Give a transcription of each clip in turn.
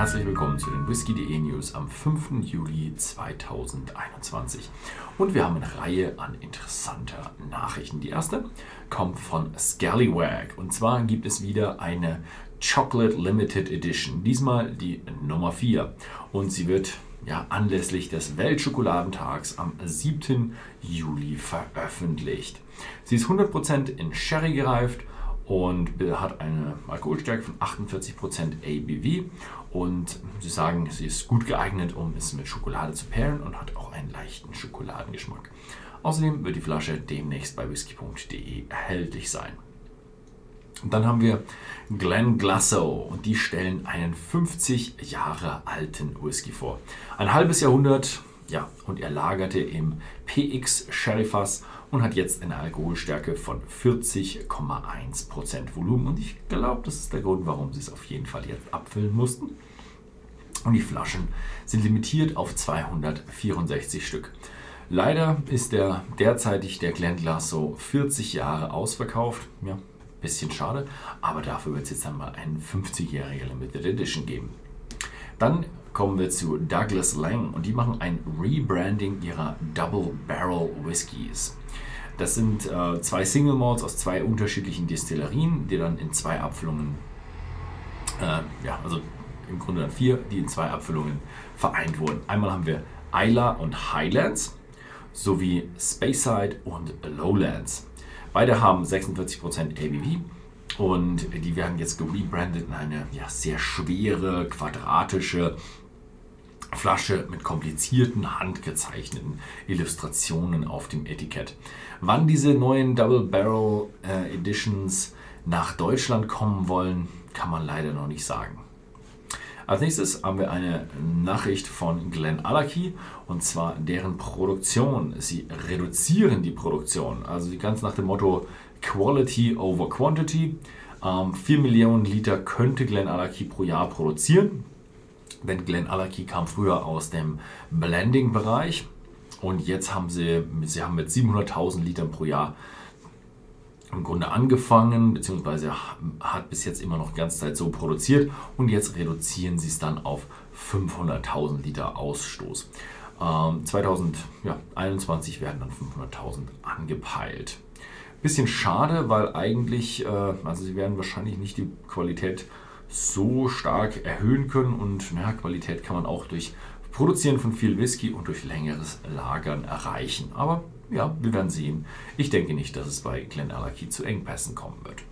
herzlich willkommen zu den Whisky.de News am 5. Juli 2021. Und wir haben eine Reihe an interessanter Nachrichten. Die erste kommt von Scallywag. Und zwar gibt es wieder eine Chocolate Limited Edition. Diesmal die Nummer 4. Und sie wird ja, anlässlich des Weltschokoladentags am 7. Juli veröffentlicht. Sie ist 100% in Sherry gereift und hat eine Alkoholstärke von 48% ABV und sie sagen, sie ist gut geeignet, um es mit Schokolade zu pairen und hat auch einen leichten Schokoladengeschmack. Außerdem wird die Flasche demnächst bei whisky.de erhältlich sein. Und dann haben wir Glen Glassow und die stellen einen 50 Jahre alten Whisky vor. Ein halbes Jahrhundert, ja, und er lagerte im PX Sherryfass und hat jetzt eine Alkoholstärke von 40,1% Volumen. Und ich glaube, das ist der Grund, warum sie es auf jeden Fall jetzt abfüllen mussten. Und die Flaschen sind limitiert auf 264 Stück. Leider ist der derzeitig der Glen Glassow 40 Jahre ausverkauft. Ja, bisschen schade, aber dafür wird es jetzt einmal einen 50-jährige Limited Edition geben. Dann kommen wir zu Douglas Lang und die machen ein Rebranding ihrer Double Barrel Whiskies. Das sind äh, zwei Single Malts aus zwei unterschiedlichen Destillerien, die dann in zwei Abfüllungen, äh, ja, also im Grunde dann vier, die in zwei Abfüllungen vereint wurden. Einmal haben wir Isla und Highlands sowie Speyside und Lowlands. Beide haben 46% ABV und die werden jetzt gerebrandet in eine ja, sehr schwere, quadratische Flasche mit komplizierten, handgezeichneten Illustrationen auf dem Etikett. Wann diese neuen Double Barrel äh, Editions nach Deutschland kommen wollen, kann man leider noch nicht sagen. Als nächstes haben wir eine Nachricht von Glenn Alaki und zwar deren Produktion. Sie reduzieren die Produktion, also ganz nach dem Motto Quality over Quantity. Ähm, 4 Millionen Liter könnte Glenn Alaki pro Jahr produzieren. Denn Glenn Alaki kam früher aus dem Blending-Bereich und jetzt haben sie, sie haben mit 700.000 Litern pro Jahr im Grunde angefangen, beziehungsweise hat bis jetzt immer noch die ganze Zeit so produziert und jetzt reduzieren sie es dann auf 500.000 Liter Ausstoß. Ähm, 2021 werden dann 500.000 angepeilt. Bisschen schade, weil eigentlich, äh, also sie werden wahrscheinlich nicht die Qualität so stark erhöhen können und na, Qualität kann man auch durch Produzieren von viel Whisky und durch längeres Lagern erreichen. Aber ja, wir werden sehen. Ich denke nicht, dass es bei Glenallachie zu Engpässen kommen wird.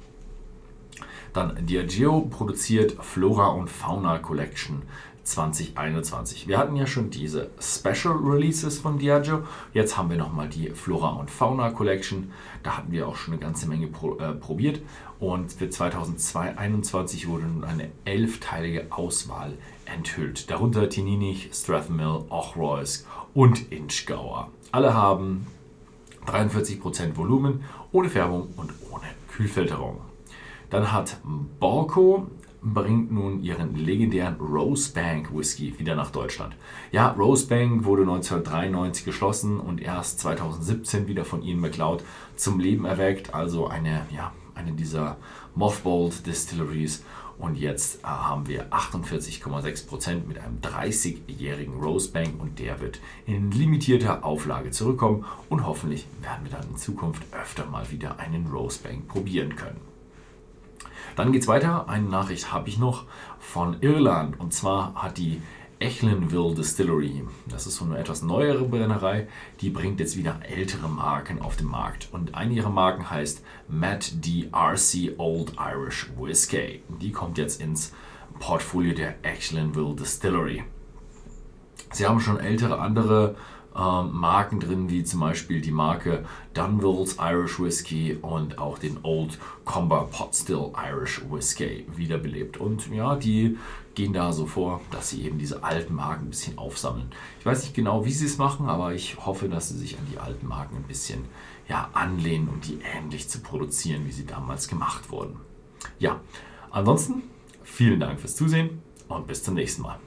Dann Diageo produziert Flora und Fauna Collection 2021. Wir hatten ja schon diese Special Releases von Diageo. Jetzt haben wir nochmal die Flora und Fauna Collection. Da hatten wir auch schon eine ganze Menge pro, äh, probiert. Und für 2021 wurde nun eine elfteilige Auswahl enthüllt. Darunter Tininich, Strathmill, Ochroysk und Inchgauer. Alle haben 43% Volumen, ohne Färbung und ohne Kühlfilterung. Dann hat Borco bringt nun ihren legendären Rosebank Whisky wieder nach Deutschland. Ja, Rosebank wurde 1993 geschlossen und erst 2017 wieder von Ian McLeod zum Leben erweckt, also eine, ja, eine dieser Mothballed Distilleries und jetzt äh, haben wir 48,6% mit einem 30-jährigen Rosebank und der wird in limitierter Auflage zurückkommen und hoffentlich werden wir dann in Zukunft öfter mal wieder einen Rosebank probieren können. Dann geht es weiter. Eine Nachricht habe ich noch von Irland und zwar hat die Echlinville Distillery. Das ist so eine etwas neuere Brennerei. Die bringt jetzt wieder ältere Marken auf den Markt. Und eine ihrer Marken heißt Matt D. RC Old Irish Whiskey. Die kommt jetzt ins Portfolio der Echlinville Distillery. Sie haben schon ältere andere ähm, Marken drin, wie zum Beispiel die Marke Dunville's Irish Whiskey und auch den Old Comber Pot Still Irish Whiskey wiederbelebt. Und ja, die gehen da so vor, dass sie eben diese alten Marken ein bisschen aufsammeln. Ich weiß nicht genau, wie sie es machen, aber ich hoffe, dass sie sich an die alten Marken ein bisschen ja, anlehnen, um die ähnlich zu produzieren, wie sie damals gemacht wurden. Ja, ansonsten vielen Dank fürs Zusehen und bis zum nächsten Mal.